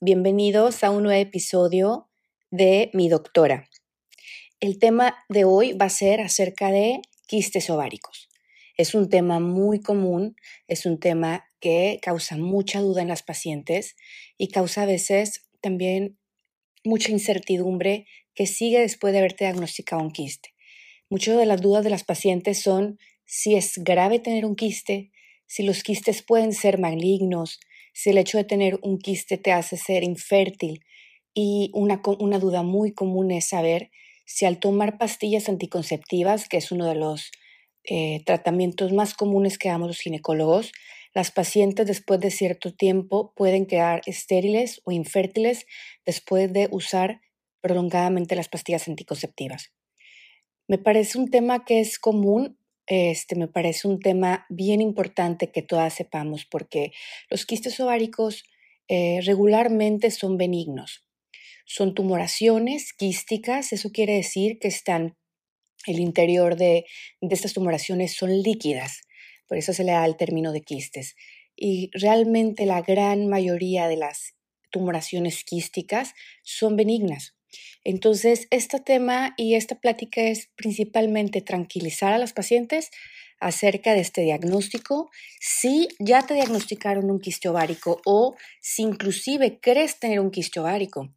Bienvenidos a un nuevo episodio de Mi Doctora. El tema de hoy va a ser acerca de quistes ováricos. Es un tema muy común, es un tema que causa mucha duda en las pacientes y causa a veces también mucha incertidumbre que sigue después de haberte diagnosticado un quiste. Muchas de las dudas de las pacientes son si es grave tener un quiste, si los quistes pueden ser malignos, si el hecho de tener un quiste te hace ser infértil. Y una, una duda muy común es saber si al tomar pastillas anticonceptivas, que es uno de los eh, tratamientos más comunes que damos los ginecólogos, las pacientes después de cierto tiempo pueden quedar estériles o infértiles después de usar prolongadamente las pastillas anticonceptivas. Me parece un tema que es común este me parece un tema bien importante que todas sepamos porque los quistes ováricos eh, regularmente son benignos. Son tumoraciones quísticas, eso quiere decir que están, el interior de, de estas tumoraciones son líquidas, por eso se le da el término de quistes. Y realmente la gran mayoría de las tumoraciones quísticas son benignas. Entonces, este tema y esta plática es principalmente tranquilizar a las pacientes acerca de este diagnóstico. Si ya te diagnosticaron un quiste ovárico o si inclusive crees tener un quiste ovárico.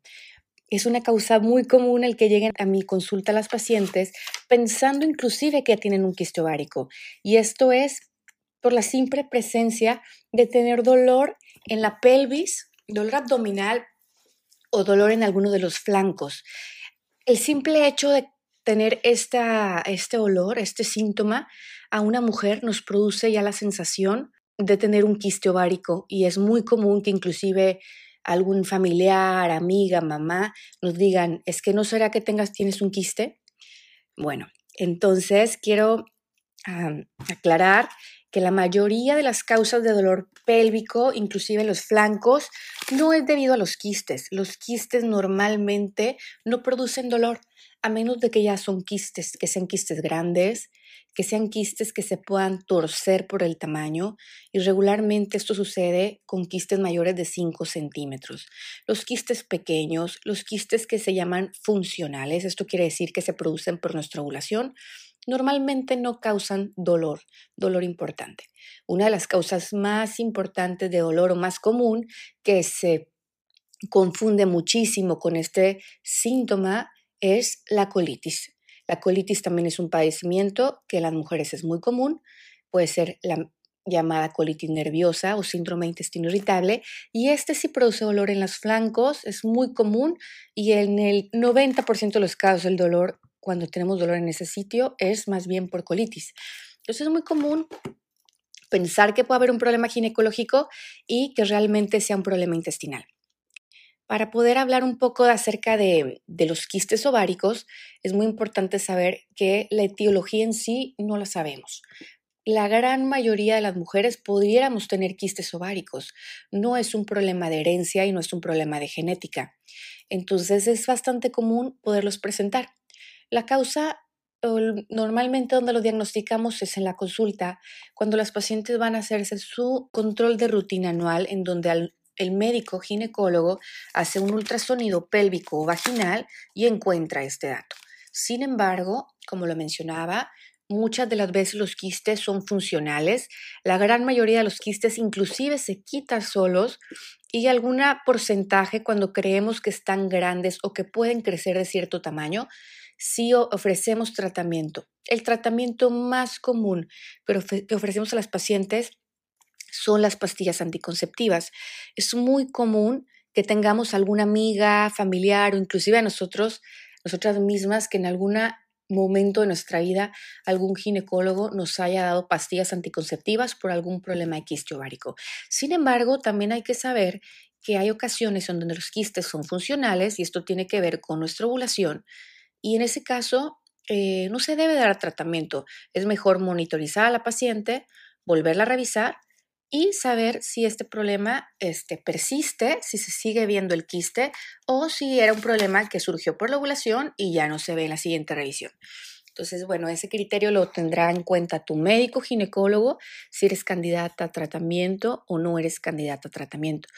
Es una causa muy común el que lleguen a mi consulta las pacientes pensando inclusive que tienen un quiste ovárico. Y esto es por la simple presencia de tener dolor en la pelvis, dolor abdominal o dolor en alguno de los flancos. El simple hecho de tener esta, este olor, este síntoma, a una mujer nos produce ya la sensación de tener un quiste ovárico y es muy común que inclusive algún familiar, amiga, mamá nos digan, es que no será que tengas, tienes un quiste. Bueno, entonces quiero aclarar que la mayoría de las causas de dolor pélvico, inclusive los flancos, no es debido a los quistes. Los quistes normalmente no producen dolor, a menos de que ya son quistes, que sean quistes grandes, que sean quistes que se puedan torcer por el tamaño y regularmente esto sucede con quistes mayores de 5 centímetros. Los quistes pequeños, los quistes que se llaman funcionales, esto quiere decir que se producen por nuestra ovulación, normalmente no causan dolor, dolor importante. Una de las causas más importantes de dolor o más común que se confunde muchísimo con este síntoma es la colitis. La colitis también es un padecimiento que en las mujeres es muy común, puede ser la llamada colitis nerviosa o síndrome de intestino irritable y este sí produce dolor en los flancos, es muy común y en el 90% de los casos el dolor cuando tenemos dolor en ese sitio es más bien por colitis. Entonces es muy común pensar que puede haber un problema ginecológico y que realmente sea un problema intestinal. Para poder hablar un poco acerca de, de, los quistes ováricos, es muy importante saber que la etiología en sí no la sabemos. La gran mayoría de las mujeres pudiéramos tener quistes ováricos. No es un problema de herencia y no es un problema de genética. Entonces es bastante común poderlos presentar. La causa normalmente donde lo diagnosticamos es en la consulta, cuando las pacientes van a hacerse su control de rutina anual, en donde el médico ginecólogo hace un ultrasonido pélvico o vaginal y encuentra este dato. Sin embargo, como lo mencionaba, muchas de las veces los quistes son funcionales, la gran mayoría de los quistes inclusive se quitan solos y algún porcentaje cuando creemos que están grandes o que pueden crecer de cierto tamaño, si ofrecemos tratamiento. El tratamiento más común que ofrecemos a las pacientes son las pastillas anticonceptivas. Es muy común que tengamos alguna amiga, familiar o inclusive a nosotros, nosotras mismas, que en algún momento de nuestra vida algún ginecólogo nos haya dado pastillas anticonceptivas por algún problema de quiste ovárico. Sin embargo, también hay que saber que hay ocasiones en donde los quistes son funcionales y esto tiene que ver con nuestra ovulación y en ese caso eh, no se debe dar tratamiento. Es mejor monitorizar a la paciente, volverla a revisar y saber si este problema este, persiste, si se sigue viendo el quiste o si era un problema que surgió por la ovulación y ya no se ve en la siguiente revisión. Entonces, bueno, ese criterio lo tendrá en cuenta tu médico ginecólogo si eres candidata a tratamiento o no eres candidata a tratamiento.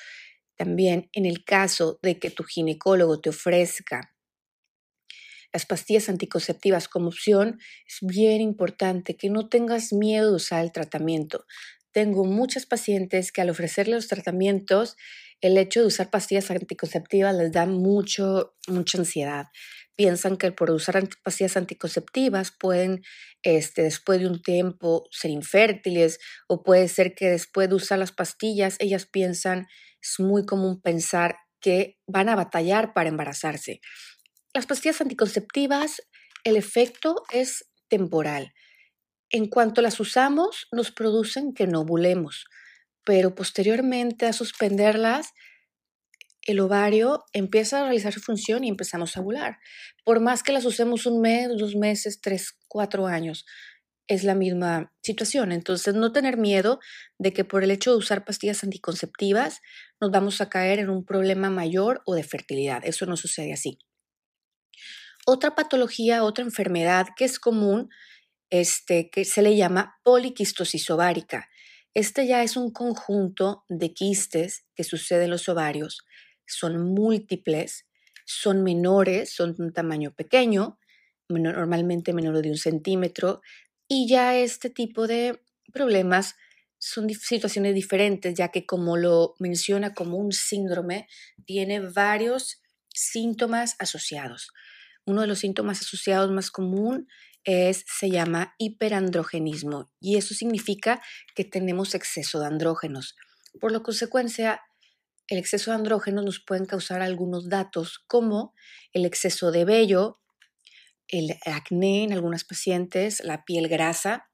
También en el caso de que tu ginecólogo te ofrezca las pastillas anticonceptivas como opción, es bien importante que no tengas miedo de usar el tratamiento. Tengo muchas pacientes que al ofrecerles los tratamientos, el hecho de usar pastillas anticonceptivas les da mucho, mucha ansiedad. Piensan que por usar pastillas anticonceptivas pueden, este, después de un tiempo, ser infértiles o puede ser que después de usar las pastillas, ellas piensan, es muy común pensar que van a batallar para embarazarse. Las pastillas anticonceptivas, el efecto es temporal. En cuanto las usamos, nos producen que no ovulemos, pero posteriormente a suspenderlas, el ovario empieza a realizar su función y empezamos a ovular. Por más que las usemos un mes, dos meses, tres, cuatro años, es la misma situación. Entonces, no tener miedo de que por el hecho de usar pastillas anticonceptivas nos vamos a caer en un problema mayor o de fertilidad. Eso no sucede así. Otra patología, otra enfermedad que es común, este, que se le llama poliquistosis ovárica. Este ya es un conjunto de quistes que sucede en los ovarios. Son múltiples, son menores, son de un tamaño pequeño, normalmente menor de un centímetro, y ya este tipo de problemas son situaciones diferentes, ya que como lo menciona como un síndrome, tiene varios síntomas asociados. Uno de los síntomas asociados más común es, se llama hiperandrogenismo y eso significa que tenemos exceso de andrógenos. Por lo consecuencia, el exceso de andrógenos nos pueden causar algunos datos como el exceso de vello, el acné en algunas pacientes, la piel grasa,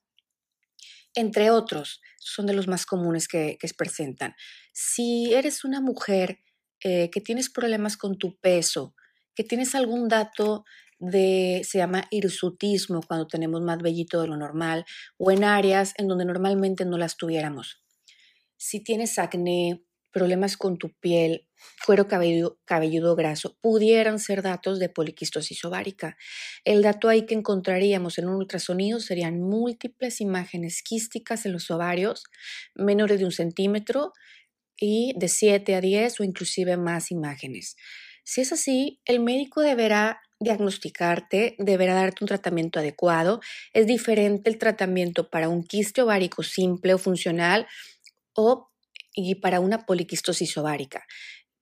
entre otros, son de los más comunes que, se presentan. Si eres una mujer eh, que tienes problemas con tu peso, que tienes algún dato de, se llama hirsutismo, cuando tenemos más vellito de lo normal, o en áreas en donde normalmente no las tuviéramos. Si tienes acné, problemas con tu piel, cuero cabelludo, cabelludo graso, pudieran ser datos de poliquistosis ovárica. El dato ahí que encontraríamos en un ultrasonido serían múltiples imágenes quísticas en los ovarios, menores de un centímetro y de 7 a 10 o inclusive más imágenes. Si es así, el médico deberá diagnosticarte, deberá darte un tratamiento adecuado. Es diferente el tratamiento para un quiste ovárico simple o funcional o y para una poliquistosis ovárica.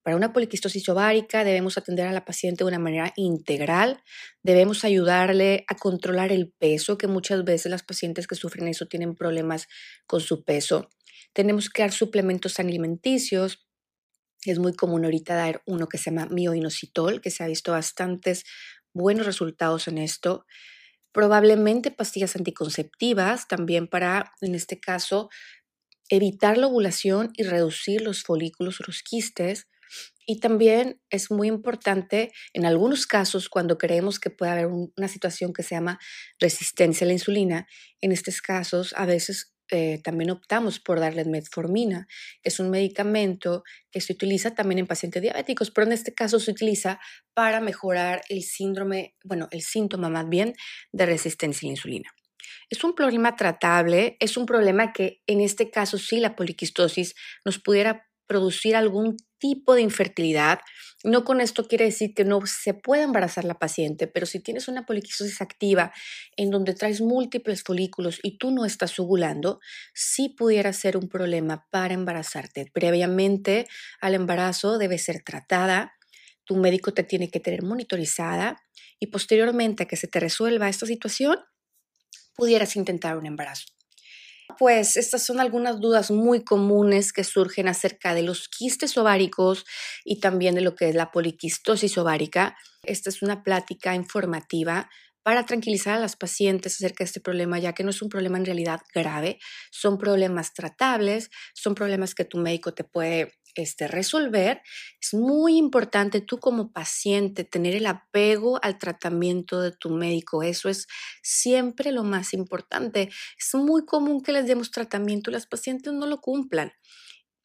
Para una poliquistosis ovárica debemos atender a la paciente de una manera integral, debemos ayudarle a controlar el peso, que muchas veces las pacientes que sufren eso tienen problemas con su peso. Tenemos que dar suplementos alimenticios, es muy común ahorita dar uno que se llama mioinositol, que se ha visto bastantes buenos resultados en esto. Probablemente pastillas anticonceptivas también para, en este caso, evitar la ovulación y reducir los folículos o los quistes. Y también es muy importante en algunos casos cuando creemos que puede haber una situación que se llama resistencia a la insulina. En estos casos a veces eh, también optamos por darle metformina. Es un medicamento que se utiliza también en pacientes diabéticos, pero en este caso se utiliza para mejorar el síndrome, bueno, el síntoma más bien de resistencia a la insulina. Es un problema tratable, es un problema que en este caso sí la poliquistosis nos pudiera producir algún tipo de infertilidad. No con esto quiere decir que no se pueda embarazar la paciente, pero si tienes una poliquistosis activa en donde traes múltiples folículos y tú no estás ovulando, sí pudiera ser un problema para embarazarte. Previamente al embarazo debe ser tratada, tu médico te tiene que tener monitorizada y posteriormente a que se te resuelva esta situación, pudieras intentar un embarazo pues estas son algunas dudas muy comunes que surgen acerca de los quistes ováricos y también de lo que es la poliquistosis ovárica. Esta es una plática informativa para tranquilizar a las pacientes acerca de este problema, ya que no es un problema en realidad grave, son problemas tratables, son problemas que tu médico te puede este, resolver, es muy importante tú como paciente tener el apego al tratamiento de tu médico. Eso es siempre lo más importante. Es muy común que les demos tratamiento y las pacientes no lo cumplan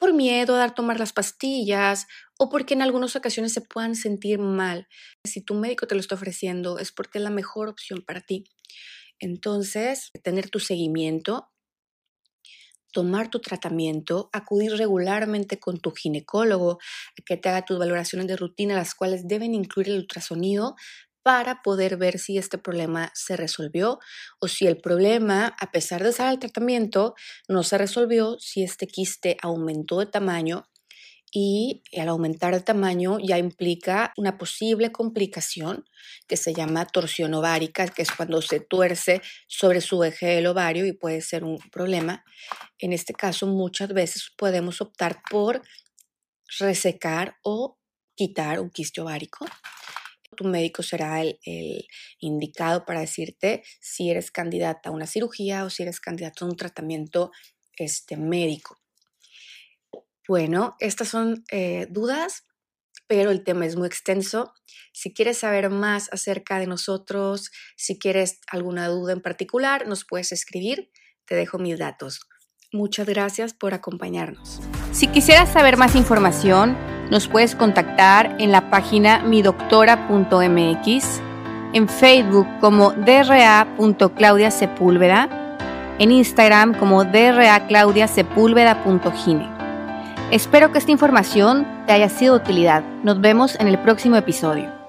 por miedo a dar tomar las pastillas o porque en algunas ocasiones se puedan sentir mal. Si tu médico te lo está ofreciendo es porque es la mejor opción para ti. Entonces, tener tu seguimiento tomar tu tratamiento, acudir regularmente con tu ginecólogo, que te haga tus valoraciones de rutina, las cuales deben incluir el ultrasonido para poder ver si este problema se resolvió o si el problema, a pesar de estar el tratamiento, no se resolvió, si este quiste aumentó de tamaño y al aumentar el tamaño ya implica una posible complicación que se llama torsión ovárica, que es cuando se tuerce sobre su eje del ovario y puede ser un problema. En este caso, muchas veces podemos optar por resecar o quitar un quiste ovárico. Tu médico será el, indicado para decirte si eres candidata a una cirugía o si eres candidata a un tratamiento este, médico. Bueno, estas son eh, dudas, pero el tema es muy extenso. Si quieres saber más acerca de nosotros, si quieres alguna duda en particular, nos puedes escribir. Te dejo mis datos. Muchas gracias por acompañarnos. Si quisieras saber más información, nos puedes contactar en la página midoctora.mx, en Facebook como dra.claudiasepúlveda, en Instagram como draclaudiasepúlveda.gine. Espero que esta información te haya sido de utilidad. Nos vemos en el próximo episodio.